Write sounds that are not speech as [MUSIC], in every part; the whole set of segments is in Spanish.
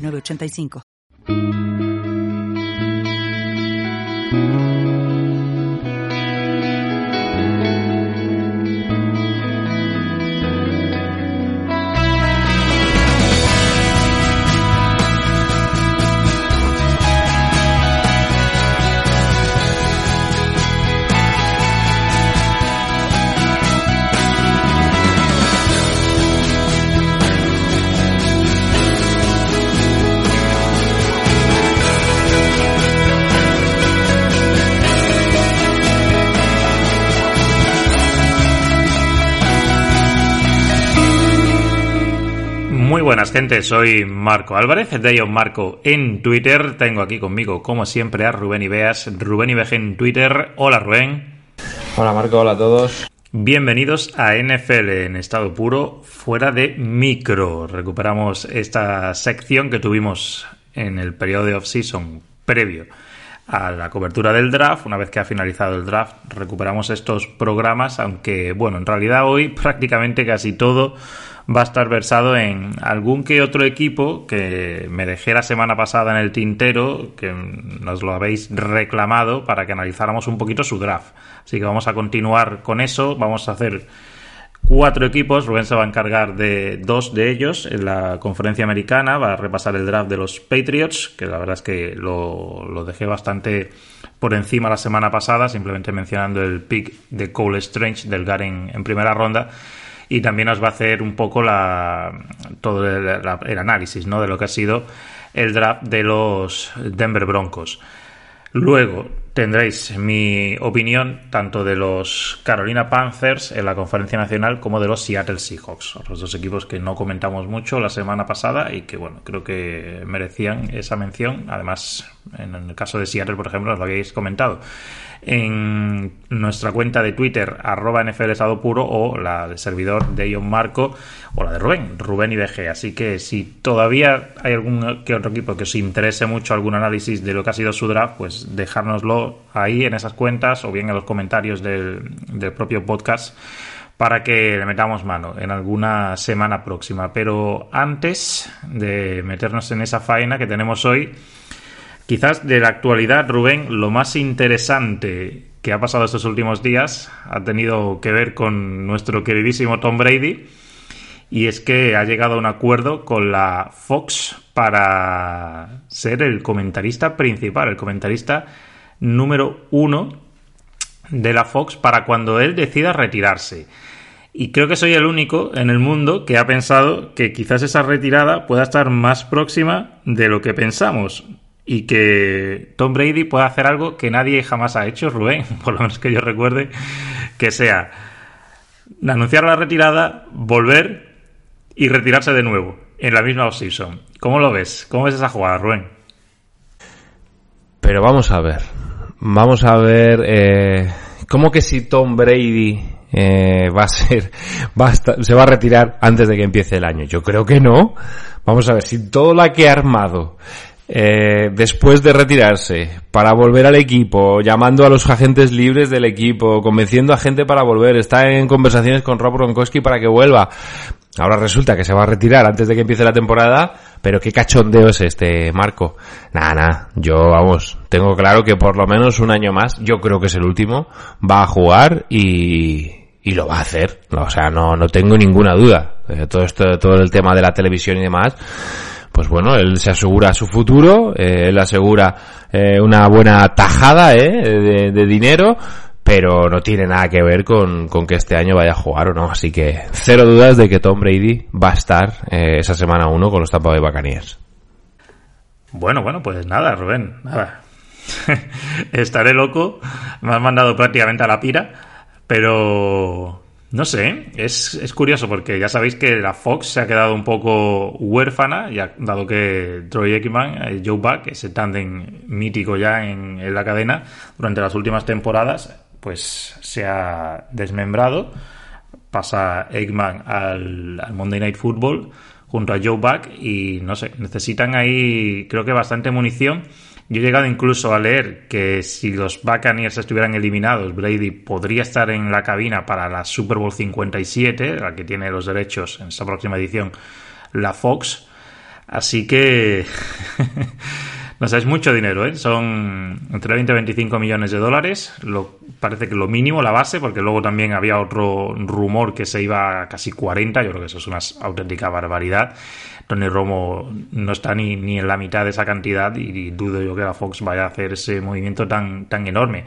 8985. 985. buenas gente, soy Marco Álvarez, de Marco en Twitter. Tengo aquí conmigo, como siempre, a Rubén Ibeas, Rubén Ibeje en Twitter. Hola Rubén. Hola Marco, hola a todos. Bienvenidos a NFL en estado puro, fuera de micro. Recuperamos esta sección que tuvimos en el periodo de off-season previo a la cobertura del draft. Una vez que ha finalizado el draft, recuperamos estos programas, aunque, bueno, en realidad hoy [LAUGHS] prácticamente casi todo va a estar versado en algún que otro equipo que me dejé la semana pasada en el tintero, que nos lo habéis reclamado para que analizáramos un poquito su draft. Así que vamos a continuar con eso, vamos a hacer cuatro equipos, Rubén se va a encargar de dos de ellos en la conferencia americana, va a repasar el draft de los Patriots, que la verdad es que lo, lo dejé bastante por encima la semana pasada, simplemente mencionando el pick de Cole Strange del Garen en primera ronda y también nos va a hacer un poco la, todo el, análisis ¿no? de lo que ha sido el draft de los Denver Broncos. Luego tendréis mi opinión tanto de los Carolina Panthers en la conferencia nacional como de los Seattle Seahawks, los dos equipos que no comentamos mucho la semana pasada y que bueno, creo que merecían esa mención. Además, en el caso de Seattle, por ejemplo, os lo habéis comentado en nuestra cuenta de Twitter, arroba NFL Estado Puro, o la del servidor de Ion Marco, o la de Rubén, Rubén IBG. Así que si todavía hay algún que otro equipo que os interese mucho algún análisis de lo que ha sido su draft, pues dejárnoslo ahí en esas cuentas o bien en los comentarios del, del propio podcast para que le metamos mano en alguna semana próxima. Pero antes de meternos en esa faena que tenemos hoy, Quizás de la actualidad, Rubén, lo más interesante que ha pasado estos últimos días ha tenido que ver con nuestro queridísimo Tom Brady y es que ha llegado a un acuerdo con la Fox para ser el comentarista principal, el comentarista número uno de la Fox para cuando él decida retirarse. Y creo que soy el único en el mundo que ha pensado que quizás esa retirada pueda estar más próxima de lo que pensamos y que Tom Brady pueda hacer algo que nadie jamás ha hecho, Rubén, [LAUGHS] por lo menos que yo recuerde, que sea anunciar la retirada, volver y retirarse de nuevo en la misma offseason. ¿Cómo lo ves? ¿Cómo ves esa jugada, Rubén? Pero vamos a ver, vamos a ver, eh, ¿cómo que si Tom Brady eh, va a ser, va se va a retirar antes de que empiece el año? Yo creo que no. Vamos a ver, si todo lo que ha armado eh, después de retirarse, para volver al equipo, llamando a los agentes libres del equipo, convenciendo a gente para volver, está en conversaciones con Rob Gronkowski para que vuelva. Ahora resulta que se va a retirar antes de que empiece la temporada, pero qué cachondeo es este, Marco. Nada, nada, yo, vamos, tengo claro que por lo menos un año más, yo creo que es el último, va a jugar y, y lo va a hacer. O sea, no, no tengo ninguna duda. Eh, todo esto, todo el tema de la televisión y demás, pues bueno, él se asegura su futuro, eh, él asegura eh, una buena tajada eh, de, dinero, pero no tiene nada que ver con, que este año vaya a jugar o no. Así que cero dudas de que Tom Brady va a estar esa semana uno con los Tampa Bay Buccaneers. Bueno, bueno, pues nada, Rubén, nada. [LAUGHS] Estaré loco, me has mandado prácticamente a la pira, pero No sé, es, es, curioso porque ya sabéis que la Fox se ha quedado un poco huérfana, ya, dado que Troy Aikman, eh, Joe Buck, ese tándem mítico ya en, en, la cadena, durante las últimas temporadas, pues se ha desmembrado. Pasa Aikman al, al Monday Night Football junto a Joe Buck y no sé, necesitan ahí creo que bastante munición yo he llegado incluso a leer que si los Buccaneers estuvieran eliminados, Brady podría estar en la cabina para la Super Bowl 57, la que tiene los derechos en esta próxima edición, la Fox. Así que, [LAUGHS] no sé, es mucho dinero, ¿eh? Son entre 20 y 25 millones de dólares. Lo, parece que lo mínimo, la base, porque luego también había otro rumor que se iba a casi 40. Yo creo que eso es una auténtica barbaridad. Tony Romo no está ni, ni en la mitad de esa cantidad y, dudo yo que la Fox vaya a hacer ese movimiento tan, tan enorme.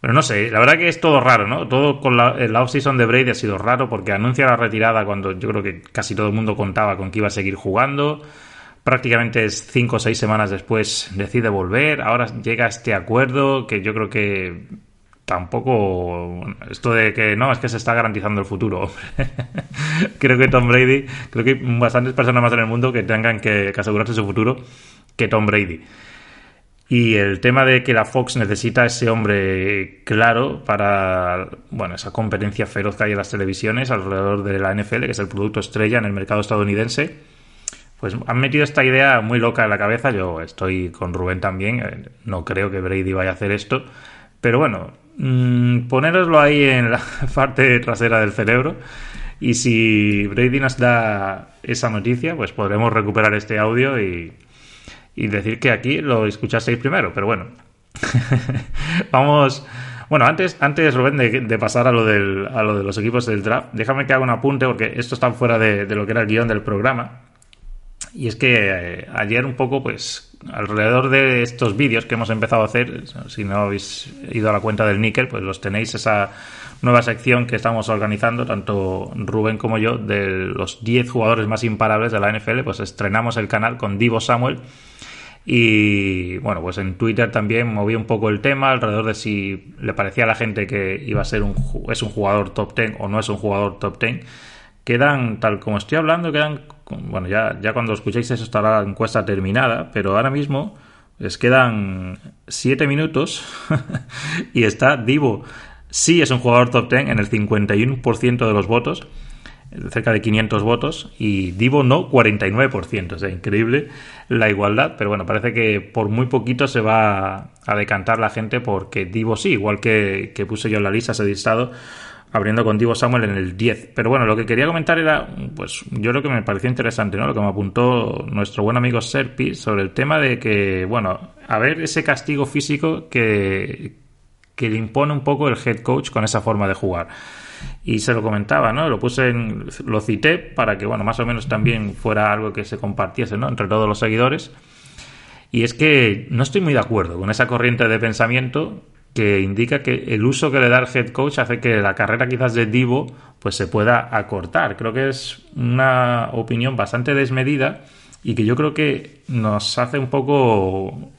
Pero no sé, la verdad que es todo raro, ¿no? Todo con la, la off-season de Brady ha sido raro porque anuncia la retirada cuando yo creo que casi todo el mundo contaba con que iba a seguir jugando. Prácticamente es cinco o seis semanas después decide volver. Ahora llega este acuerdo que yo creo que tampoco esto de que no es que se está garantizando el futuro. [LAUGHS] Creo que Tom Brady creo que hay bastantes personas más en el mundo que tengan que, asegurarse su futuro que Tom Brady. Y el tema de que la Fox necesita ese hombre claro para bueno esa competencia feroz que hay en las televisiones alrededor de la NFL que es el producto estrella en el mercado estadounidense pues han metido esta idea muy loca en la cabeza. Yo estoy con Rubén también eh, no creo que Brady vaya a hacer esto pero bueno, mmm, ponéroslo ahí en la [LAUGHS] parte trasera del cerebro. Y si Brady nos da esa noticia, pues podremos recuperar este audio y, y decir que aquí lo escuchasteis primero. Pero bueno, [LAUGHS] vamos. Bueno, antes, antes de, pasar a lo, del, a lo de los equipos del draft, déjame que haga un apunte porque esto está fuera de, de lo que era el guion del programa. Y es que eh, ayer un poco, pues, alrededor de estos vídeos que hemos empezado a hacer, si no habéis ido a la cuenta del Nickel, pues los tenéis esa nueva sección que estamos organizando, tanto Rubén como yo, de los 10 jugadores más imparables de la NFL, pues estrenamos el canal con Divo Samuel. Y bueno, pues en Twitter también moví un poco el tema alrededor de si le parecía a la gente que iba a ser un, es un jugador top 10 o no es un jugador top 10. Quedan, tal como estoy hablando, quedan bueno, ya, ya cuando escuchéis eso estará la encuesta terminada, pero ahora mismo les quedan 7 minutos [LAUGHS] y está Divo. Sí es un jugador top 10 en el 51% de los votos, cerca de 500 votos, y Divo no, 49%. O sea, increíble la igualdad, pero bueno, parece que por muy poquito se va a decantar la gente porque Divo sí, igual que, que puse yo en la lista ese listado abriendo con Divo Samuel en el 10. Pero bueno, lo que quería comentar era, pues yo creo que me pareció interesante, ¿no? Lo que me apuntó nuestro buen amigo Serpi sobre el tema de que, bueno, a ver ese castigo físico que, que le impone un poco el head coach con esa forma de jugar. Y se lo comentaba, ¿no? Lo puse en, lo cité para que, bueno, más o menos también fuera algo que se compartiese, ¿no? Entre todos los seguidores. Y es que no estoy muy de acuerdo con esa corriente de pensamiento que indica que el uso que le da el head coach hace que la carrera quizás de Divo pues se pueda acortar. Creo que es una opinión bastante desmedida y que yo creo que nos hace un poco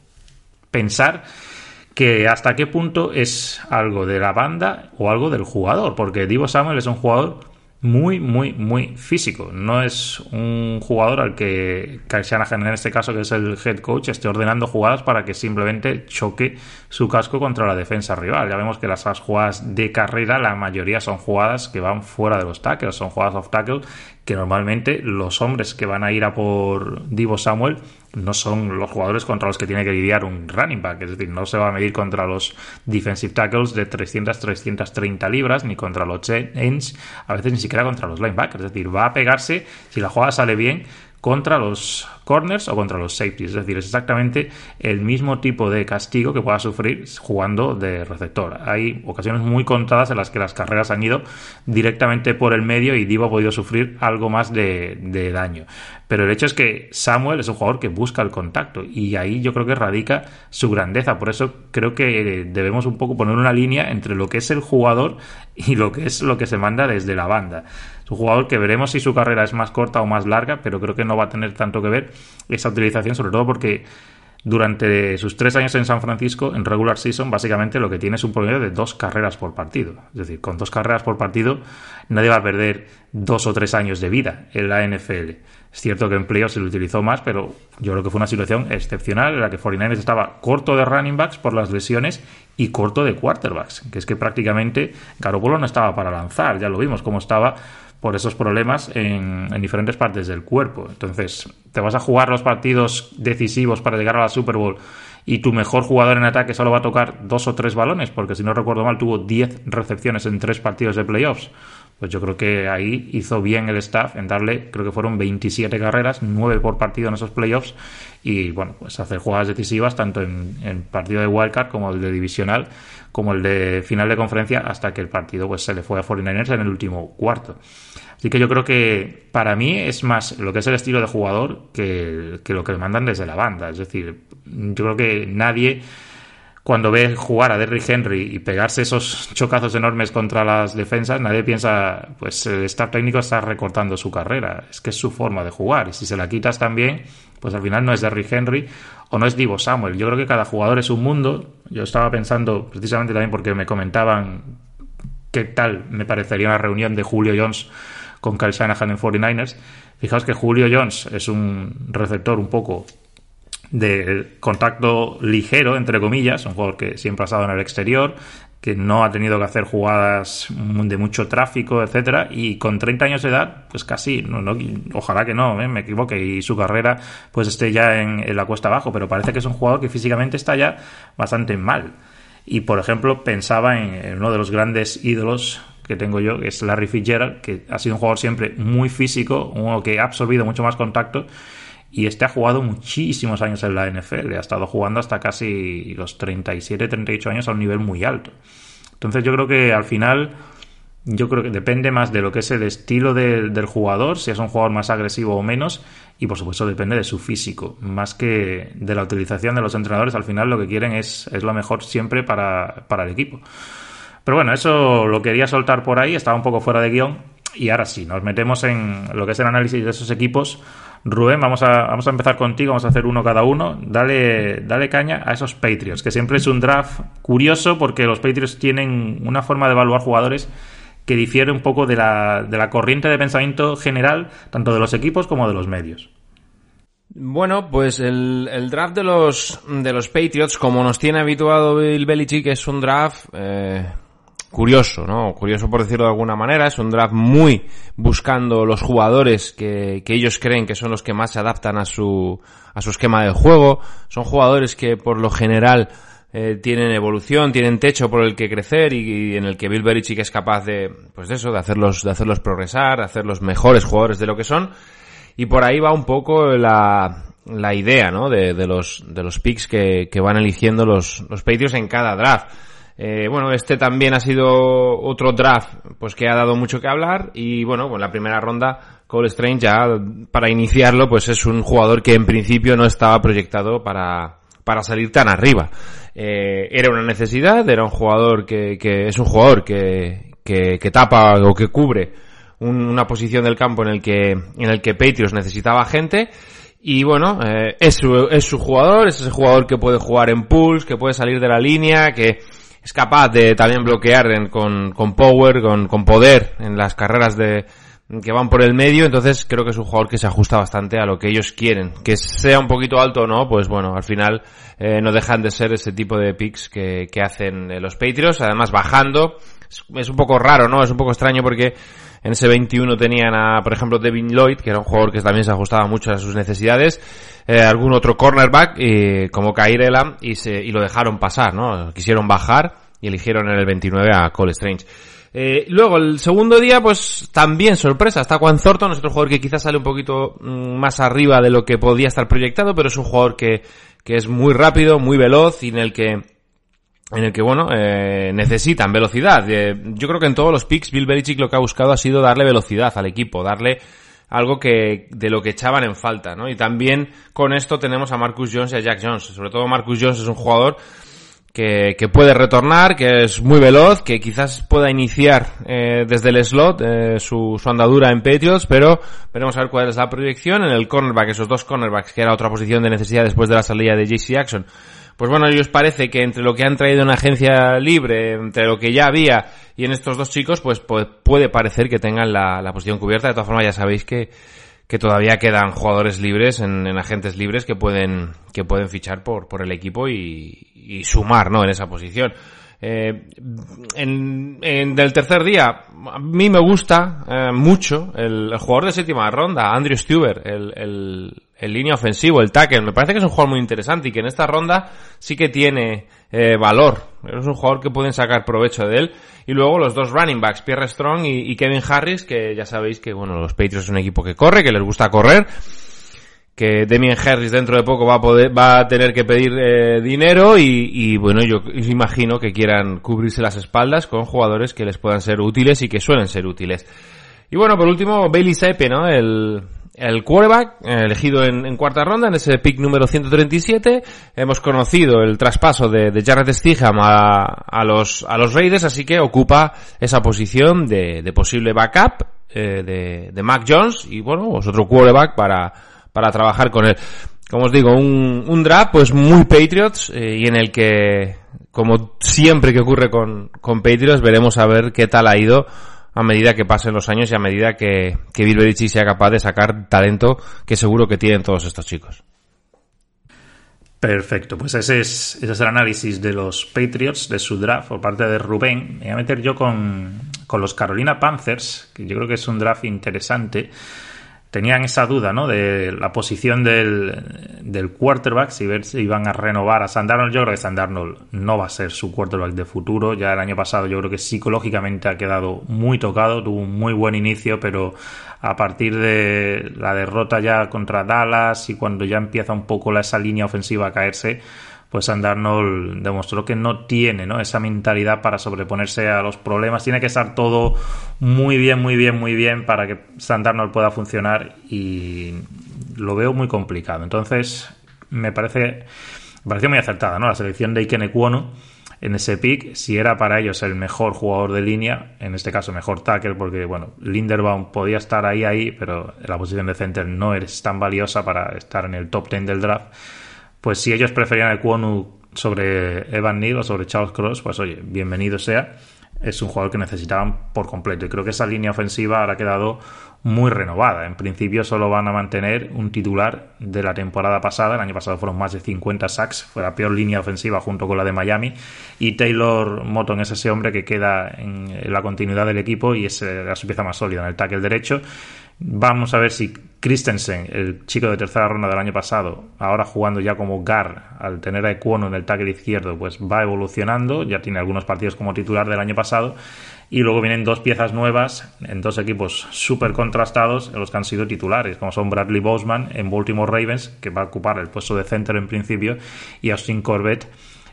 pensar que hasta qué punto es algo de la banda o algo del jugador, porque Divo Samuel es un jugador muy, muy, muy físico. No es un jugador al que Shanahan, en este caso, que es el head coach, esté ordenando jugadas para que simplemente choque su casco contra la defensa rival. Ya vemos que las jugadas de carrera, la mayoría son jugadas que van fuera de los tackles, son jugadas off tackle, que normalmente los hombres que van a ir a por Divo Samuel no son los jugadores contra los que tiene que lidiar un running back, es decir, no se va a medir contra los defensive tackles de 300, 330 libras, ni contra los ends, a veces ni siquiera contra los linebackers, es decir, va a pegarse, si la jugada sale bien, contra los corners o contra los safeties. Es decir, es exactamente el mismo tipo de castigo que pueda sufrir jugando de receptor. Hay ocasiones muy contadas en las que las carreras han ido directamente por el medio y Divo ha podido sufrir algo más de, de daño. Pero el hecho es que Samuel es un jugador que busca el contacto y ahí yo creo que radica su grandeza. Por eso creo que debemos un poco poner una línea entre lo que es el jugador y lo que es lo que se manda desde la banda. Es un jugador que veremos si su carrera es más corta o más larga, pero creo que no va a tener tanto que ver esa utilización, sobre todo porque durante sus tres años en San Francisco, en regular season, básicamente lo que tiene es un promedio de dos carreras por partido. Es decir, con dos carreras por partido nadie va a perder dos o tres años de vida en la NFL. Es cierto que en playoffs se lo utilizó más, pero yo creo que fue una situación excepcional en la que 49ers estaba corto de running backs por las lesiones y corto de quarterbacks, que es que prácticamente Garoppolo no estaba para lanzar, ya lo vimos cómo estaba por esos problemas en, diferentes partes del cuerpo. Entonces, te vas a jugar los partidos decisivos para llegar a la Super Bowl y tu mejor jugador en ataque solo va a tocar dos o tres balones, porque si no recuerdo mal tuvo 10 recepciones en tres partidos de playoffs. Pues yo creo que ahí hizo bien el staff en darle, creo que fueron 27 carreras, 9 por partido en esos playoffs, y bueno, pues hacer jugadas decisivas tanto en, en partido de wildcard como el de divisional, como el de final de conferencia, hasta que el partido pues se le fue a 49ers en el último cuarto. Así que yo creo que para mí es más lo que es el estilo de jugador que, lo que le mandan desde la banda. Es decir, yo creo que nadie cuando ve jugar a Derrick Henry y pegarse esos chocazos enormes contra las defensas, nadie piensa, pues el staff técnico está recortando su carrera. Es que es su forma de jugar. Y si se la quitas también, pues al final no es Derrick Henry o no es Divo Samuel. Yo creo que cada jugador es un mundo. Yo estaba pensando, precisamente también porque me comentaban qué tal me parecería una reunión de Julio Jones con Kyle Shanahan en 49ers. Fijaos que Julio Jones es un receptor un poco de contacto ligero, entre comillas, un jugador que siempre ha estado en el exterior, que no ha tenido que hacer jugadas de mucho tráfico, etcétera, y con 30 años de edad, pues casi, no, no ojalá que no, ¿eh? me equivoque, y su carrera pues esté ya en, la cuesta abajo, pero parece que es un jugador que físicamente está ya bastante mal. Y por ejemplo, pensaba en, uno de los grandes ídolos que tengo yo, que es Larry Fitzgerald, que ha sido un jugador siempre muy físico, uno que ha absorbido mucho más contacto y este ha jugado muchísimos años en la NFL, ha estado jugando hasta casi los 37, 38 años a un nivel muy alto. Entonces yo creo que al final, yo creo que depende más de lo que es el estilo del jugador, si es un jugador más agresivo o menos, y por supuesto depende de su físico, más que de la utilización de los entrenadores, al final lo que quieren es, es lo mejor siempre para, para el equipo. Pero bueno, eso lo quería soltar por ahí, estaba un poco fuera de guion, y ahora sí, nos metemos en lo que es el análisis de esos equipos Rubén, vamos a, vamos a empezar contigo, vamos a hacer uno cada uno. Dale, dale caña a esos Patriots, que siempre es un draft curioso porque los Patriots tienen una forma de evaluar jugadores que difiere un poco de la, de la corriente de pensamiento general, tanto de los equipos como de los medios. Bueno, pues el, el, draft de los, de los Patriots, como nos tiene habituado Bill Belichick, es un draft eh, curioso, ¿no? Curioso por decirlo de alguna manera. Es un draft muy buscando los jugadores que, que ellos creen que son los que más se adaptan a su, a su esquema de juego. Son jugadores que por lo general eh, tienen evolución, tienen techo por el que crecer y, en el que Bill Belichick es capaz de, pues de eso, de hacerlos, de hacerlos progresar, de hacerlos mejores jugadores de lo que son. Y por ahí va un poco la, la idea, ¿no? De, de los, de los picks que, que van eligiendo los, los Patriots en cada draft. Eh, bueno, este también ha sido otro draft, pues que ha dado mucho que hablar y bueno, con la primera ronda, Cole Strange ya para iniciarlo, pues es un jugador que en principio no estaba proyectado para, para salir tan arriba. Eh, era una necesidad, era un jugador que, que es un jugador que, que, tapa o que cubre una posición del campo en el que, en el que Patriots necesitaba gente. Y bueno, eh, es, su, es su jugador, es ese jugador que puede jugar en pools, que puede salir de la línea, que, es capaz de también bloquear con, con power, con, con poder en las carreras de, que van por el medio, entonces creo que es un jugador que se ajusta bastante a lo que ellos quieren. Que sea un poquito alto o no, pues bueno, al final eh, no dejan de ser ese tipo de picks que, que hacen eh, los Patriots, además bajando. Es, un poco raro, ¿no? Es un poco extraño porque en ese 21 tenían a, por ejemplo, Devin Lloyd, que era un jugador que también se ajustaba mucho a sus necesidades, eh, algún otro cornerback, como Kairela, y, se, y lo dejaron pasar, ¿no? Quisieron bajar y eligieron en el 29 a Cole Strange. Eh, luego, el segundo día, pues también sorpresa, está Juan Thornton, es otro jugador que quizás sale un poquito mm, más arriba de lo que podía estar proyectado, pero es un jugador que es muy rápido, muy veloz y en el que en el que, bueno, eh, necesitan velocidad. Eh, yo creo que en todos los picks Bill Belichick lo que ha buscado ha sido darle velocidad al equipo, darle algo que de lo que echaban en falta, ¿no? Y también con esto tenemos a Marcus Jones y a Jack Jones. Sobre todo Marcus Jones es un jugador que, que, puede retornar, que es muy veloz, que quizás pueda iniciar eh, desde el slot eh, su, su, andadura en Patriots, pero veremos a ver cuál es la proyección. En el cornerback, esos dos cornerbacks, que era otra posición de necesidad después de la salida de JC Jackson, pues bueno, ellos parece que entre lo que han traído en agencia libre, entre lo que ya había y en estos dos chicos, pues puede parecer que tengan la, posición cubierta. De todas formas, ya sabéis que, que todavía quedan jugadores libres en, en, agentes libres que pueden que pueden fichar por por el equipo y, y sumar no en esa posición eh, en, en, del tercer día a mí me gusta eh, mucho el, jugador de séptima ronda Andrew Stuber el, el, línea ofensivo el tackle me parece que es un jugador muy interesante y que en esta ronda sí que tiene eh, valor es un jugador que pueden sacar provecho de él y luego los dos running backs, Pierre Strong y, Kevin Harris, que ya sabéis que, bueno, los Patriots es un equipo que corre, que les gusta correr, que Damien Harris dentro de poco va a poder, va a tener que pedir eh, dinero y, y, bueno, yo imagino que quieran cubrirse las espaldas con jugadores que les puedan ser útiles y que suelen ser útiles. Y bueno, por último, Bailey Sepe, ¿no? El, el quarterback, elegido en, en, cuarta ronda, en ese pick número 137. Hemos conocido el traspaso de, de Jared Stiham a, a, los, a los Raiders, así que ocupa esa posición de, de posible backup eh, de, de Mac Jones y bueno, pues otro quarterback para, para trabajar con él. Como os digo, un, un draft pues muy Patriots eh, y en el que, como siempre que ocurre con, con Patriots, veremos a ver qué tal ha ido a medida que pasen los años y a medida que, que sea capaz de sacar talento que seguro que tienen todos estos chicos. Perfecto, pues ese es, ese es el análisis de los Patriots, de su draft por parte de Rubén. Me voy a meter yo con, con los Carolina Panthers, que yo creo que es un draft interesante tenían esa duda, ¿no? De la posición del, del quarterback, si ver si iban a renovar a Sandarnold. Yo creo que Sandarnold no va a ser su quarterback de futuro. Ya el año pasado yo creo que psicológicamente ha quedado muy tocado, tuvo un muy buen inicio, pero a partir de la derrota ya contra Dallas y cuando ya empieza un poco esa línea ofensiva a caerse, pues Sandarnold demostró que no tiene esa mentalidad para sobreponerse a los problemas. Tiene que estar todo muy bien, muy bien, muy bien para que Sandarnold pueda funcionar y lo veo muy complicado. Entonces, me parece, muy acertada ¿no? la selección de Iken Ekwonu en ese pick, si era para ellos el mejor jugador de línea, en este caso mejor tackle, porque bueno, Linderbaum podía estar ahí, ahí, pero la posición de center no es tan valiosa para estar en el top 10 del draft pues si ellos preferían el Kwonu sobre Evan Neal o sobre Charles Cross, pues oye, bienvenido sea. Es un jugador que necesitaban por completo. Y creo que esa línea ofensiva ahora ha quedado muy renovada. En principio solo van a mantener un titular de la temporada pasada. El año pasado fueron más de 50 sacks. Fue la peor línea ofensiva junto con la de Miami. Y Taylor Moton es ese hombre que queda en la continuidad del equipo y es la su pieza más sólida en el tackle derecho. Vamos a ver si Christensen, el chico de tercera ronda del año pasado, ahora jugando ya como Gar, al tener a Ecuono en el tackle izquierdo, pues va evolucionando. Ya tiene algunos partidos como titular del año pasado. Y luego vienen dos piezas nuevas en dos equipos súper contrastados en los que han sido titulares, como son Bradley Boseman en Baltimore Ravens, que va a ocupar el puesto de center en principio, y Austin Corbett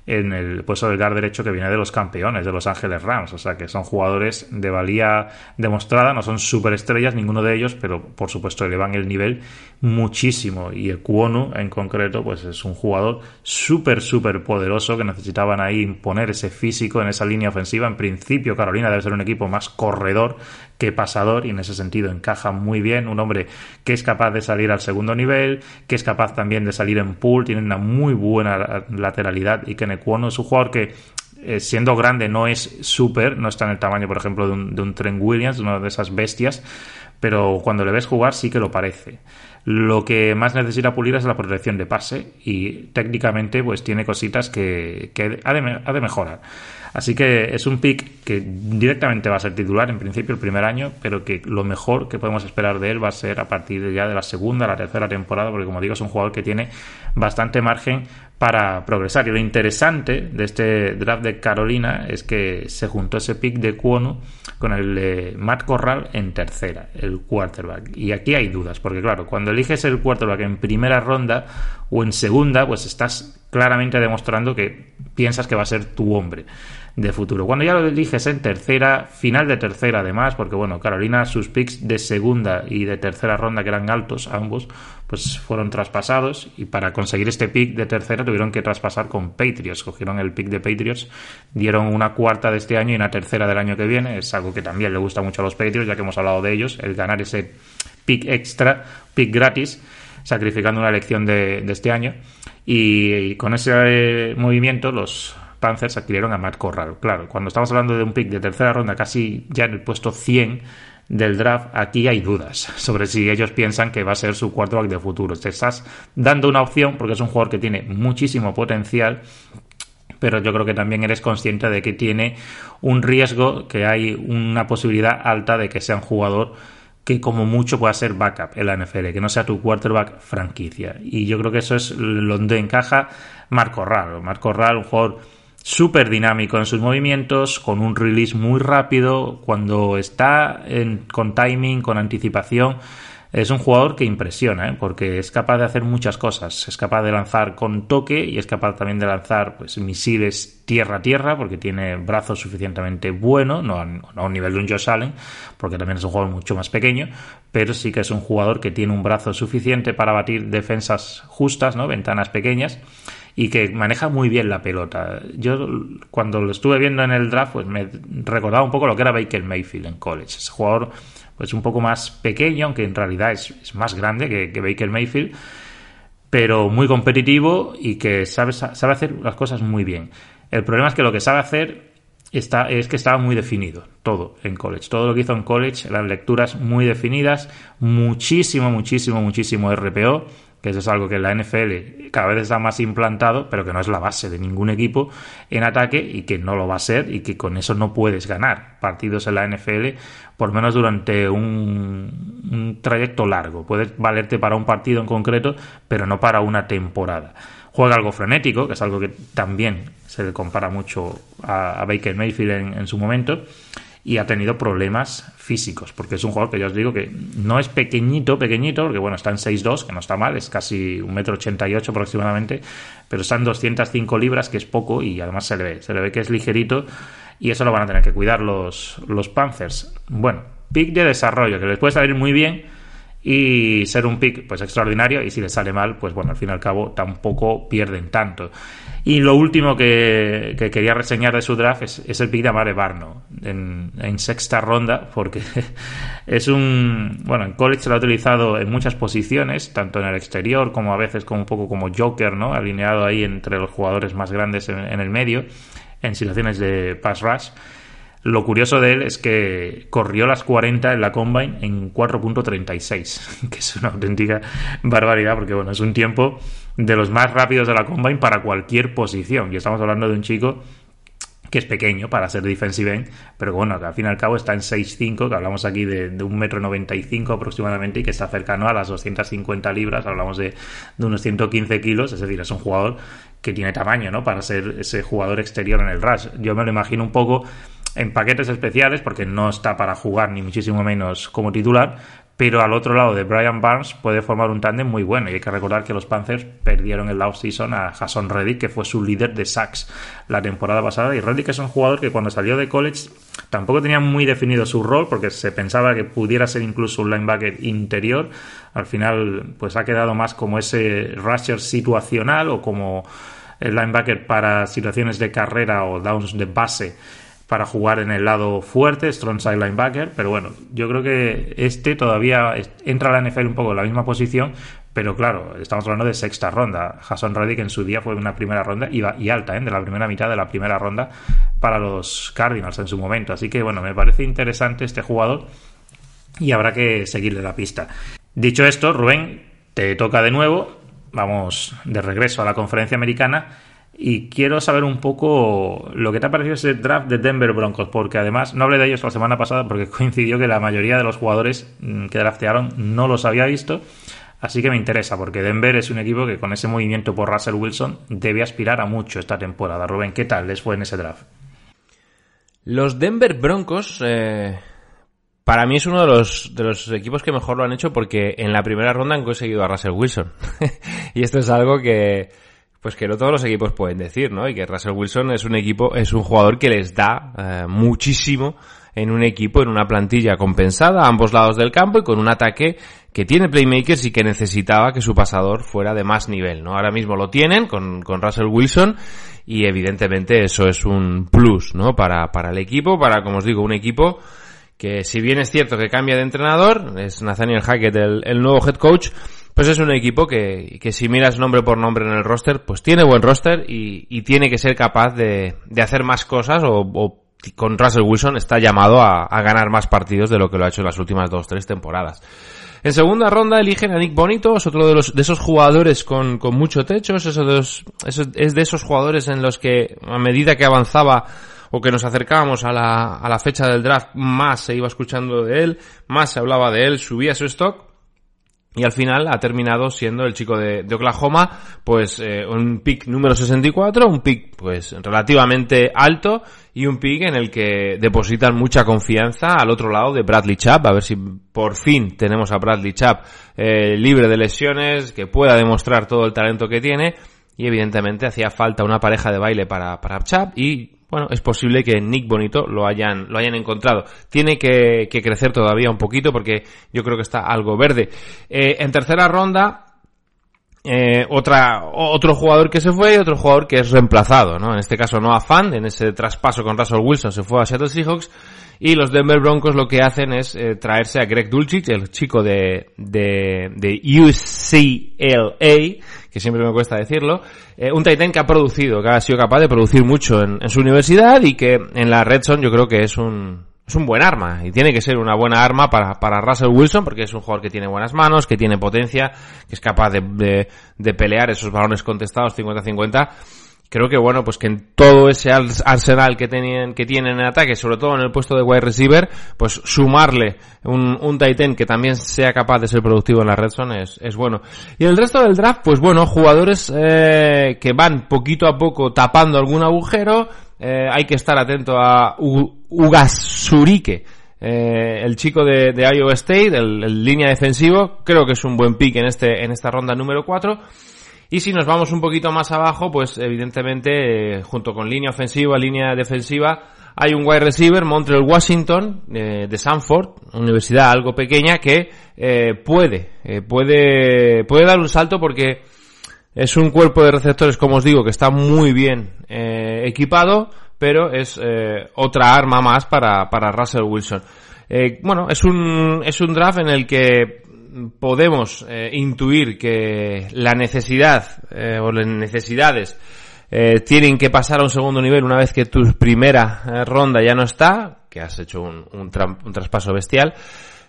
en el puesto del guard derecho que viene de los campeones, de Los Ángeles Rams. O sea que son jugadores de valía demostrada, no son superestrellas ninguno de ellos, pero por supuesto elevan el nivel muchísimo. Y Ecuonu en concreto, pues es un jugador súper, súper poderoso que necesitaban ahí imponer ese físico en esa línea ofensiva. En principio, Carolina debe ser un equipo más corredor que pasador y en ese sentido encaja muy bien. Un hombre que es capaz de salir al segundo nivel, que es capaz también de salir en pool, tiene una muy buena lateralidad y que Necuono es un jugador que eh, siendo grande no es súper, no está en el tamaño por ejemplo de un, de Trent Williams, una de esas bestias, pero cuando le ves jugar sí que lo parece. Lo que más necesita pulir es la protección de pase y técnicamente pues tiene cositas que, que ha de mejorar. Así que es un pick que directamente va a ser titular en principio el primer año, pero que lo mejor que podemos esperar de él va a ser a partir ya de la segunda, la tercera temporada, porque como digo es un jugador que tiene bastante margen para progresar. Y lo interesante de este draft de Carolina es que se juntó ese pick de Cuono con el de Matt Corral en tercera, el quarterback. Y aquí hay dudas, porque claro, cuando eliges el quarterback en primera ronda o en segunda, pues estás claramente demostrando que piensas que va a ser tu hombre de futuro. Cuando ya lo eliges en tercera, final de tercera además, porque bueno, Carolina sus picks de segunda y de tercera ronda que eran altos ambos, pues fueron traspasados y para conseguir este pick de tercera tuvieron que traspasar con Patriots. Cogieron el pick de Patriots, dieron una cuarta de este año y una tercera del año que viene. Es algo que también le gusta mucho a los Patriots, ya que hemos hablado de ellos, el ganar ese pick extra, pick gratis, sacrificando una elección de, este año. Y, con ese eh, movimiento los Panthers adquirieron a Matt Corral. Claro, cuando estamos hablando de un pick de tercera ronda, casi ya en el puesto 100, del draft, aquí hay dudas [LAUGHS] sobre si ellos piensan que va a ser su quarterback de futuro. Te estás dando una opción porque es un jugador que tiene muchísimo potencial, pero yo creo que también eres consciente de que tiene un riesgo, que hay una posibilidad alta de que sea un jugador que como mucho pueda ser backup en la NFL, que no sea tu quarterback franquicia. Y yo creo que eso es donde encaja Marco Raro. Marco Raro, un jugador súper dinámico en sus movimientos, con un release muy rápido, cuando está con timing, con anticipación. Es un jugador que impresiona, ¿eh? porque es capaz de hacer muchas cosas. Es capaz de lanzar con toque y es capaz también de lanzar pues, misiles tierra a tierra, porque tiene brazos suficientemente buenos, no a, no a, un nivel de un Josh Allen, porque también es un jugador mucho más pequeño, pero sí que es un jugador que tiene un brazo suficiente para batir defensas justas, ¿no? ventanas pequeñas y que maneja muy bien la pelota. Yo cuando lo estuve viendo en el draft, pues me recordaba un poco lo que era Baker Mayfield en college. Ese jugador pues un poco más pequeño, aunque en realidad es, más grande que, Baker Mayfield, pero muy competitivo y que sabe, sabe hacer las cosas muy bien. El problema es que lo que sabe hacer está, es que estaba muy definido todo en college. Todo lo que hizo en college, las lecturas muy definidas, muchísimo, muchísimo, muchísimo RPO que eso es algo que la NFL cada vez está más implantado, pero que no es la base de ningún equipo en ataque y que no lo va a ser y que con eso no puedes ganar partidos en la NFL, por menos durante un, un trayecto largo. Puedes valerte para un partido en concreto, pero no para una temporada. Juega algo frenético, que es algo que también se le compara mucho a, Baker Mayfield en su momento y ha tenido problemas físicos, porque es un jugador que ya os digo que no es pequeñito, pequeñito, porque bueno, está en 6'2, que no está mal, es casi 1,88m aproximadamente, pero están 205 libras, que es poco, y además se le ve, se le ve que es ligerito, y eso lo van a tener que cuidar los, los Panthers. Bueno, pick de desarrollo, que les puede salir muy bien, y ser un pick pues extraordinario y si les sale mal pues bueno al fin y al cabo tampoco pierden tanto. Y lo último que, quería reseñar de su draft es, el pick de Amare Barno en, sexta ronda porque [LAUGHS] es un bueno en college lo ha utilizado en muchas posiciones tanto en el exterior como a veces como un poco como Joker no alineado ahí entre los jugadores más grandes en el medio en situaciones de pass rush lo curioso de él es que corrió las 40 en la Combine en 4.36, [LAUGHS] que es una auténtica barbaridad porque bueno, es un tiempo de los más rápidos de la Combine para cualquier posición. Y estamos hablando de un chico que es pequeño para ser defensive end, pero bueno, que al fin y al cabo está en 6'5, que hablamos aquí de, de 1,95m aproximadamente y que está cercano a las 250 libras, hablamos de, unos 115 kilos, es decir, es un jugador que tiene tamaño, ¿no? Para ser ese jugador exterior en el rush. Yo me lo imagino un poco en paquetes especiales, porque no está para jugar ni muchísimo menos como titular, pero al otro lado de Brian Barnes puede formar un tándem muy bueno. Y hay que recordar que los Panthers perdieron el last season a Jason Reddick, que fue su líder de sacks la temporada pasada. Y Reddick es un jugador que cuando salió de college tampoco tenía muy definido su rol, porque se pensaba que pudiera ser incluso un linebacker interior. Al final, pues ha quedado más como ese rusher situacional o como el linebacker para situaciones de carrera o downs de base para jugar en el lado fuerte, strong side linebacker, pero bueno, yo creo que este todavía entra a la NFL un poco en la misma posición, pero claro, estamos hablando de sexta ronda. Jason Reddick en su día fue una primera ronda y, y alta, ¿eh? de la primera mitad de la primera ronda para los Cardinals en su momento. Así que bueno, me parece interesante este jugador y habrá que seguirle la pista. Dicho esto, Rubén, te toca de nuevo. Vamos de regreso a la conferencia americana y quiero saber un poco lo que te ha parecido ese draft de Denver Broncos, porque además no hablé de ellos la semana pasada porque [LAUGHS] coincidió que la mayoría de los jugadores mm, que draftearon no los había visto. Así que me interesa, porque Denver es un equipo que con ese movimiento por Russell Wilson debe aspirar a mucho esta temporada. Rubén, ¿qué tal les fue en ese draft? Los Denver Broncos, eh, para mí es uno de los, de los equipos que mejor lo han hecho porque en la primera ronda han conseguido a Russell Wilson. [LAUGHS] y esto es algo que, pues que no todos los equipos pueden decir, ¿no? Y que Russell Wilson es un equipo, es un jugador que les da eh, muchísimo en un equipo, en una plantilla compensada a ambos lados del campo y con un ataque que tiene playmakers y que necesitaba que su pasador fuera de más nivel, ¿no? Ahora mismo lo tienen con, con Russell Wilson y evidentemente eso es un plus, ¿no? Para, para el equipo, para, como os digo, un equipo que si bien es cierto que cambia de entrenador, es Nathaniel Hackett el, el nuevo head coach, pues es un equipo que, que, si miras nombre por nombre en el roster, pues tiene buen roster y, y tiene que ser capaz de, de hacer más cosas o, o, con Russell Wilson está llamado a, a, ganar más partidos de lo que lo ha hecho en las últimas dos, tres temporadas. En segunda ronda eligen a Nick Bonito, es otro de, los, de esos jugadores con, con mucho techo, es, eso de los, es de esos jugadores en los que a medida que avanzaba o que nos acercábamos a la, a la fecha del draft, más se iba escuchando de él, más se hablaba de él, subía su stock. Y al final ha terminado siendo el chico de, Oklahoma, pues eh, un pick número 64, un pick pues relativamente alto y un pick en el que depositan mucha confianza al otro lado de Bradley Chubb, a ver si por fin tenemos a Bradley Chubb eh, libre de lesiones, que pueda demostrar todo el talento que tiene. Y evidentemente hacía falta una pareja de baile para, para Chubb y bueno, es posible que Nick Bonito lo hayan, lo hayan encontrado. Tiene que, que crecer todavía un poquito porque yo creo que está algo verde. Eh, en tercera ronda, eh, otra, otro jugador que se fue y otro jugador que es reemplazado, ¿no? En este caso Noah Fan, en ese traspaso con Russell Wilson se fue a Seattle Seahawks y los Denver Broncos lo que hacen es eh, traerse a Greg Dulcich, el chico de, de, de UCLA, que siempre me cuesta decirlo, eh, un Titan que ha producido, que ha sido capaz de producir mucho en, en su universidad y que en la Red Zone yo creo que es un, es un buen arma y tiene que ser una buena arma para, para Russell Wilson porque es un jugador que tiene buenas manos, que tiene potencia, que es capaz de, de, de pelear esos balones contestados 50-50 creo que bueno, pues que en todo ese arsenal que tienen, que tienen en ataque, sobre todo en el puesto de wide receiver, pues sumarle un, un Titan que también sea capaz de ser productivo en la red zone es, bueno. Y el resto del draft, pues bueno, jugadores eh, que van poquito a poco tapando algún agujero, eh, hay que estar atento a Ugasurike, eh, el chico de, de Iowa State, el, el, línea defensivo, creo que es un buen pick en este, en esta ronda número 4. Y si nos vamos un poquito más abajo, pues evidentemente, eh, junto con línea ofensiva, línea defensiva, hay un wide receiver, Montreal Washington, eh, de Sanford, universidad algo pequeña, que eh, puede, puede, puede dar un salto porque es un cuerpo de receptores, como os digo, que está muy bien equipado, pero es otra arma más para, para Russell Wilson. bueno, es un, es un draft en el que podemos eh, intuir que la necesidad eh, o las necesidades eh, tienen que pasar a un segundo nivel una vez que tu primera eh, ronda ya no está, que has hecho un, un, un traspaso bestial,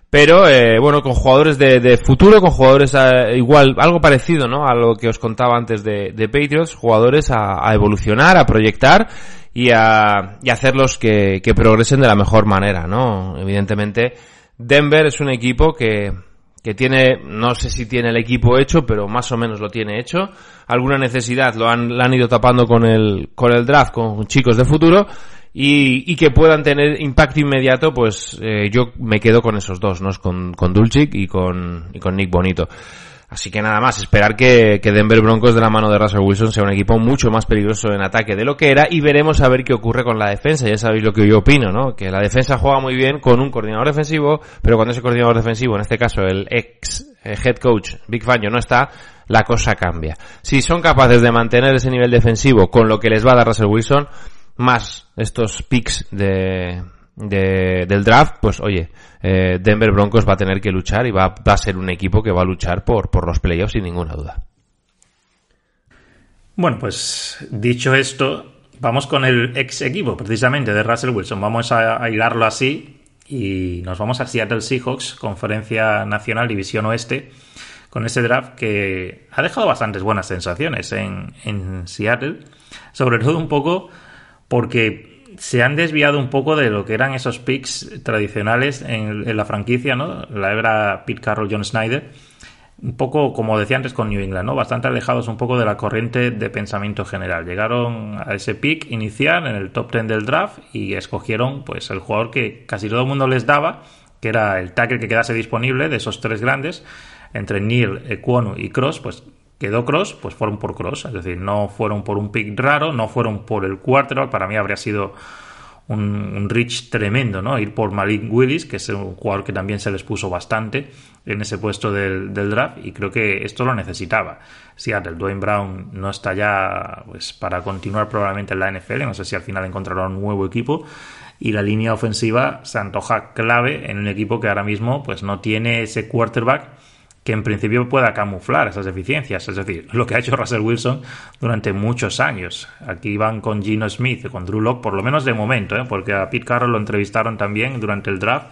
pero eh, bueno, con jugadores de, de futuro, con jugadores igual, algo parecido ¿no? a lo que os contaba antes de, de Patriots, jugadores a, a, evolucionar, a proyectar y a, y hacerlos que, que progresen de la mejor manera, ¿no? Evidentemente, Denver es un equipo que, que tiene, no sé si tiene el equipo hecho, pero más o menos lo tiene hecho. Alguna necesidad lo han, han ido tapando con el, con el draft, con chicos de futuro. Y, y que puedan tener impacto inmediato, pues eh, yo me quedo con esos dos, ¿no? Con, con Dulcich y con, y con Nick Bonito. Así que nada más, esperar que, que, Denver Broncos de la mano de Russell Wilson sea un equipo mucho más peligroso en ataque de lo que era y veremos a ver qué ocurre con la defensa. Ya sabéis lo que yo opino, ¿no? Que la defensa juega muy bien con un coordinador defensivo, pero cuando ese coordinador defensivo, en este caso el ex eh, head coach Big Fangio no está, la cosa cambia. Si son capaces de mantener ese nivel defensivo con lo que les va a dar Russell Wilson, más estos picks de, de, del draft, pues oye, eh, Denver Broncos va a tener que luchar y va, a ser un equipo que va a luchar por, por los playoffs sin ninguna duda. Bueno, pues dicho esto, vamos con el ex equipo precisamente de Russell Wilson. Vamos a, a hilarlo así y nos vamos a Seattle Seahawks, Conferencia Nacional División Oeste, con ese draft que ha dejado bastantes buenas sensaciones en, en Seattle, sobre todo un poco porque se han desviado un poco de lo que eran esos picks tradicionales en, la franquicia, ¿no? La era Pete Carroll, John Snyder. Un poco, como decía antes con New England, ¿no? Bastante alejados un poco de la corriente de pensamiento general. Llegaron a ese pick inicial en el top 10 del draft y escogieron, pues, el jugador que casi todo el mundo les daba, que era el tackle que quedase disponible de esos tres grandes, entre Neil, Equonu y Cross, pues quedó Cross, pues fueron por Cross, es decir, no fueron por un pick raro, no fueron por el quarterback, para mí habría sido un, reach tremendo, ¿no? Ir por Malik Willis, que es un jugador que también se les puso bastante en ese puesto del, draft, y creo que esto lo necesitaba. Seattle, Dwayne Brown no está ya pues, para continuar probablemente en la NFL, no sé si al final encontrará un nuevo equipo, y la línea ofensiva se antoja clave en un equipo que ahora mismo pues no tiene ese quarterback que en principio pueda camuflar esas deficiencias, es decir, lo que ha hecho Russell Wilson durante muchos años. Aquí van con Gino Smith, con Drew Locke, por lo menos de momento, ¿eh? porque a Pete Carroll lo entrevistaron también durante el draft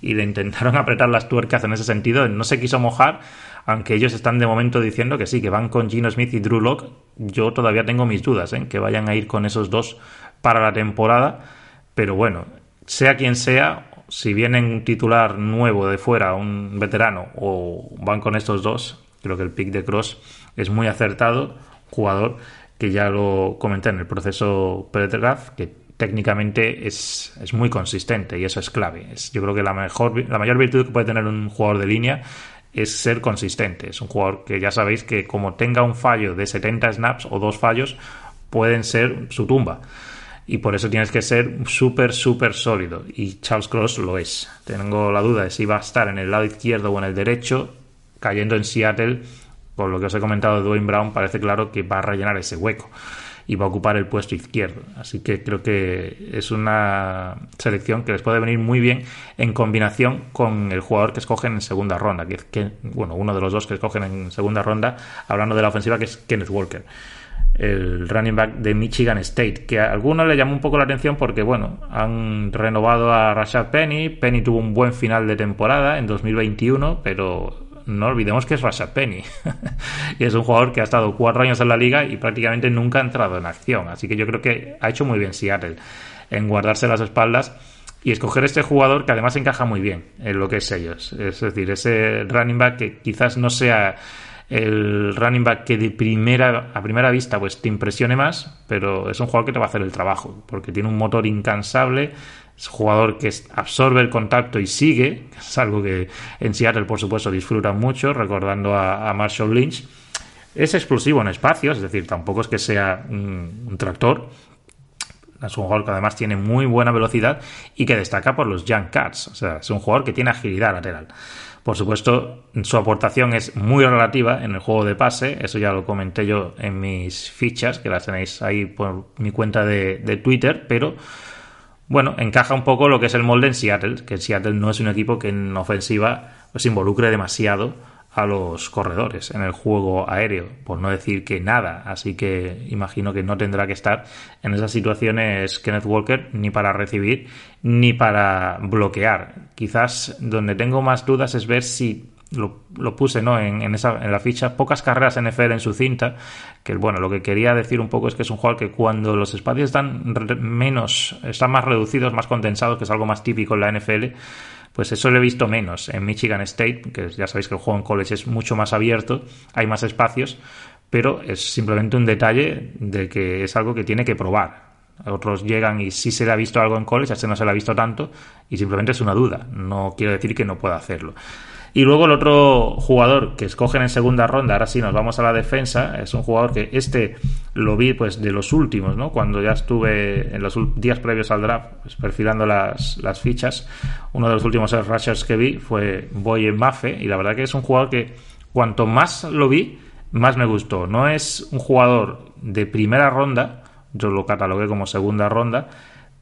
y le intentaron [LAUGHS] apretar las tuercas en ese sentido, no se quiso mojar, aunque ellos están de momento diciendo que sí, que van con Gino Smith y Drew Locke, yo todavía tengo mis dudas, ¿eh? que vayan a ir con esos dos para la temporada, pero bueno, sea quien sea, si viene un titular nuevo de fuera, un veterano, o van con estos dos, creo que el pick de Cross es muy acertado, jugador que ya lo comenté en el proceso Predraft, que técnicamente es, es, muy consistente y eso es clave. Yo creo que la, mejor, la mayor virtud que puede tener un jugador de línea es ser consistente. Es un jugador que ya sabéis que como tenga un fallo de 70 snaps o dos fallos, pueden ser su tumba y por eso tienes que ser súper, súper sólido. Y Charles Cross lo es. Tengo la duda de si va a estar en el lado izquierdo o en el derecho, cayendo en Seattle. Por lo que os he comentado de Dwayne Brown, parece claro que va a rellenar ese hueco y va a ocupar el puesto izquierdo. Así que creo que es una selección que les puede venir muy bien en combinación con el jugador que escogen en segunda ronda, que, que bueno, uno de los dos que escogen en segunda ronda, hablando de la ofensiva, que es Kenneth Walker el running back de Michigan State, que a algunos le llamó un poco la atención porque, bueno, han renovado a Rashad Penny, Penny tuvo un buen final de temporada en 2021, pero no olvidemos que es Rashad Penny, [LAUGHS] y es un jugador que ha estado cuatro años en la liga y prácticamente nunca ha entrado en acción, así que yo creo que ha hecho muy bien Seattle en guardarse las espaldas y escoger este jugador que además encaja muy bien en lo que es ellos, es decir, ese running back que quizás no sea el running back que de primera a primera vista pues te impresione más, pero es un jugador que te va a hacer el trabajo, porque tiene un motor incansable, es un jugador que absorbe el contacto y sigue, es algo que en Seattle por supuesto disfrutan mucho, recordando a, Marshall Lynch. Es explosivo en espacios, es decir, tampoco es que sea un, un tractor, es un jugador que además tiene muy buena velocidad y que destaca por los jump cuts. O sea, es un jugador que tiene agilidad lateral. Por supuesto, su aportación es muy relativa en el juego de pase, eso ya lo comenté yo en mis fichas, que las tenéis ahí por mi cuenta de, Twitter, pero bueno, encaja un poco lo que es el molde en Seattle, que Seattle no es un equipo que en ofensiva se involucre demasiado a los corredores en el juego aéreo, por no decir que nada. Así que imagino que no tendrá que estar en esas situaciones Kenneth Walker ni para recibir ni para bloquear. Quizás donde tengo más dudas es ver si lo, puse ¿no? En, esa, en la ficha, pocas carreras NFL en su cinta, que bueno, lo que quería decir un poco es que es un jugador que cuando los espacios están menos, están más reducidos, más condensados, que es algo más típico en la NFL, pues eso lo he visto menos. En Michigan State, que ya sabéis que el juego en college es mucho más abierto, hay más espacios, pero es simplemente un detalle de que es algo que tiene que probar. Otros llegan y sí se le ha visto algo en college, a este no se le ha visto tanto, y simplemente es una duda. No quiero decir que no pueda hacerlo. Y luego el otro jugador que escogen en segunda ronda, ahora sí nos vamos a la defensa, es un jugador que este lo vi pues de los últimos, ¿no? Cuando ya estuve en los días previos al draft pues, perfilando las, las, fichas, uno de los últimos rushers que vi fue Boye Maffe y la verdad que es un jugador que cuanto más lo vi, más me gustó. No es un jugador de primera ronda, yo lo catalogué como segunda ronda,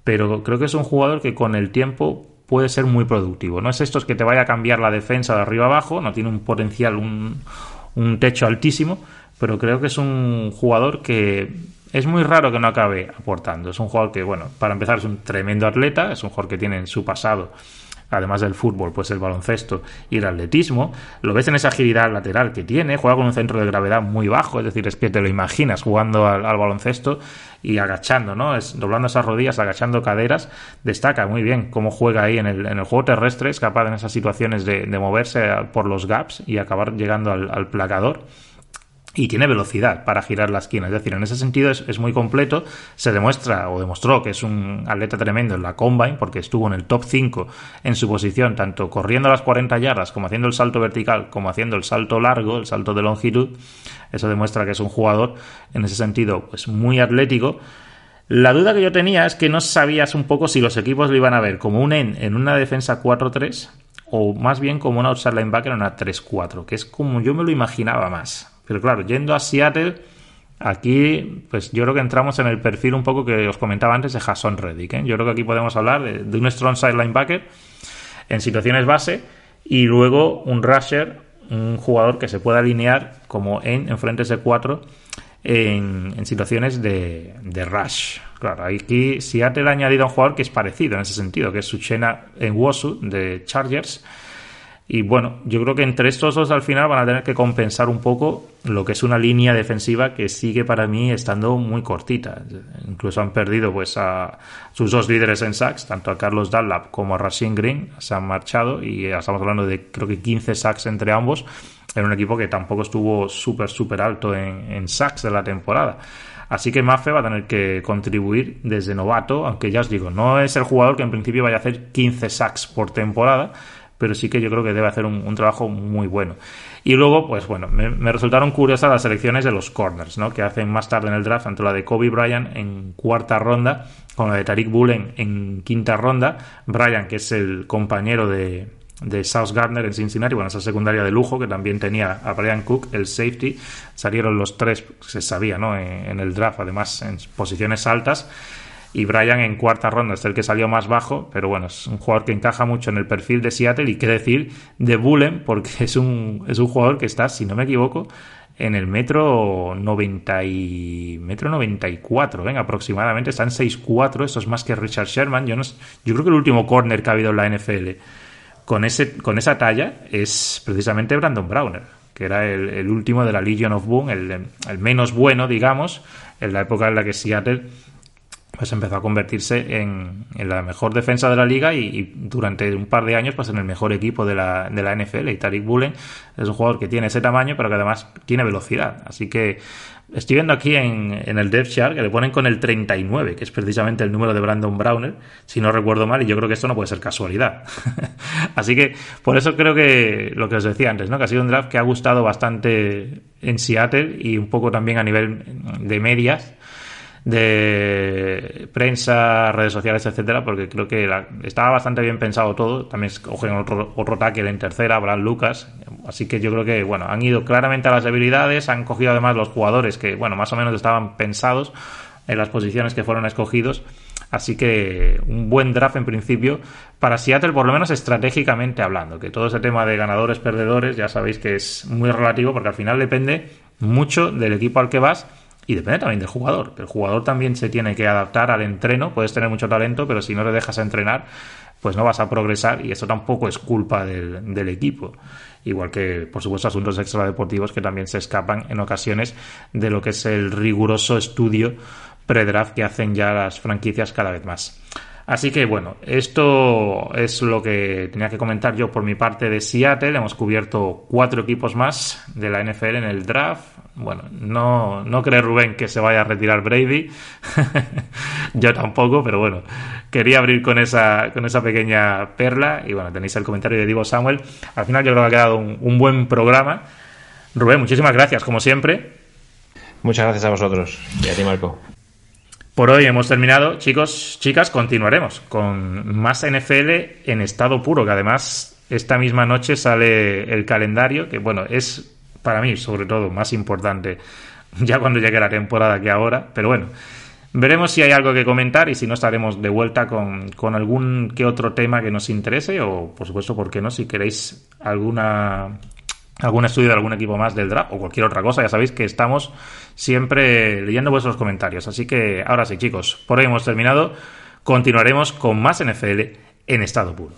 pero creo que es un jugador que con el tiempo puede ser muy productivo. No es esto que te vaya a cambiar la defensa de arriba abajo, no tiene un potencial, un, un techo altísimo, pero creo que es un jugador que es muy raro que no acabe aportando. Es un jugador que, bueno, para empezar es un tremendo atleta, es un jugador que tiene en su pasado además del fútbol, pues el baloncesto y el atletismo. Lo ves en esa agilidad lateral que tiene, juega con un centro de gravedad muy bajo, es decir, es que te lo imaginas jugando al, baloncesto y agachando, ¿no? Es, doblando esas rodillas, agachando caderas, destaca muy bien cómo juega ahí en el, en el juego terrestre, es capaz en esas situaciones de, moverse por los gaps y acabar llegando al, al placador y tiene velocidad para girar la esquina. Es decir, en ese sentido es, muy completo. Se demuestra o demostró que es un atleta tremendo en la combine porque estuvo en el top 5 en su posición, tanto corriendo las 40 yardas como haciendo el salto vertical como haciendo el salto largo, el salto de longitud. Eso demuestra que es un jugador en ese sentido pues muy atlético La duda que yo tenía es que no sabías un poco si los equipos lo iban a ver como un en en una defensa 4-3 o más bien como un outside linebacker en una 3-4, que es como yo me lo imaginaba más. Pero claro, yendo a Seattle, aquí pues yo creo que entramos en el perfil un poco que os comentaba antes de Jason Reddick. ¿eh? Yo creo que aquí podemos hablar de, de un strong side linebacker en situaciones base y luego un rusher, un jugador que se pueda alinear como en, en frentes de 4 en, en, situaciones de, de, rush. Claro, aquí Seattle ha añadido a un jugador que es parecido en ese sentido, que es Suchena Wosu de Chargers y bueno, yo creo que entre estos dos al final van a tener que compensar un poco lo que es una línea defensiva que sigue para mí estando muy cortita. Incluso han perdido pues a sus dos líderes en sacks, tanto a Carlos Dunlap como a Rasheen Green, se han marchado y estamos hablando de creo que 15 sacks entre ambos en un equipo que tampoco estuvo súper, súper alto en, en sacks de la temporada. Así que Maffe va a tener que contribuir desde novato, aunque ya os digo, no es el jugador que en principio vaya a hacer 15 sacks por temporada, pero sí que yo creo que debe hacer un, trabajo muy bueno. Y luego, pues bueno, me, resultaron curiosas las selecciones de los corners, ¿no? Que hacen más tarde en el draft, tanto la de Kobe Bryant en cuarta ronda, como la de Tariq Bullen en quinta ronda. Bryant, que es el compañero de, South Gardner en Cincinnati, bueno, esa secundaria de lujo que también tenía a Brian Cook, el safety. Salieron los tres, se sabía, ¿no? En el draft, además, en posiciones altas y Brian en cuarta ronda. Es el que salió más bajo, pero bueno, es un jugador que encaja mucho en el perfil de Seattle y qué decir de Bullen, porque [LAUGHS] es un, es un jugador que está, si no me equivoco, en el metro 90 y metro 94, ven, aproximadamente, está en 6'4, eso es más que Richard Sherman, yo, no, yo creo que el último corner que ha habido en la NFL con, ese, con esa talla es precisamente Brandon Browner, que era el, el último de la Legion of Boom, el, el menos bueno, digamos, en la época en la que Seattle pues empezó a convertirse en, la mejor defensa de la liga y, y, durante un par de años pues en el mejor equipo de la, de la NFL y Tariq Bullen es un jugador que tiene ese tamaño pero que además tiene velocidad. Así que estoy viendo aquí en, en el depth chart que le ponen con el 39 que es precisamente el número de Brandon Browner si no recuerdo mal y yo creo que esto no puede ser casualidad. [LAUGHS] Así que por eso creo que lo que os decía antes ¿no? que ha sido un draft que ha gustado bastante en Seattle y un poco también a nivel de medias de prensa, redes sociales, etcétera, porque creo que estaba bastante bien pensado todo. También cogen otro, otro tackle en tercera, Brad Lucas. Así que yo creo que, bueno, han ido claramente a las debilidades, han cogido además los jugadores que, bueno, más o menos estaban pensados en las posiciones que fueron escogidos. Así que un buen draft en principio para Seattle, por lo menos estratégicamente hablando. Que todo ese tema de ganadores, perdedores, ya sabéis que es muy relativo porque al final depende mucho del equipo al que vas y depende también del jugador, que el jugador también se tiene que adaptar al entreno, puedes tener mucho talento, pero si no le dejas entrenar, pues no vas a progresar y eso tampoco es culpa del, del equipo. Igual que, por supuesto, asuntos extradeportivos que también se escapan en ocasiones de lo que es el riguroso estudio pre-draft que hacen ya las franquicias cada vez más. Así que bueno, esto es lo que tenía que comentar yo por mi parte de Seattle. Hemos cubierto cuatro equipos más de la NFL en el draft. Bueno, no, no cree Rubén que se vaya a retirar Brady. [LAUGHS] yo tampoco, pero bueno, quería abrir con esa, con esa pequeña perla. Y bueno, tenéis el comentario de Divo Samuel. Al final yo creo que ha quedado un, un buen programa. Rubén, muchísimas gracias, como siempre. Muchas gracias a vosotros y a ti, Marco. Por hoy hemos terminado, chicos, chicas, continuaremos con más NFL en estado puro, que además esta misma noche sale el calendario, que bueno, es para mí sobre todo más importante [LAUGHS] ya cuando llegue la temporada que ahora, pero bueno, veremos si hay algo que comentar y si no estaremos de vuelta con, con algún que otro tema que nos interese o por supuesto, ¿por qué no? Si queréis alguna algún estudio de algún equipo más del draft o cualquier otra cosa, ya sabéis que estamos siempre leyendo vuestros comentarios. Así que ahora sí, chicos, por hoy hemos terminado. Continuaremos con más NFL en estado puro.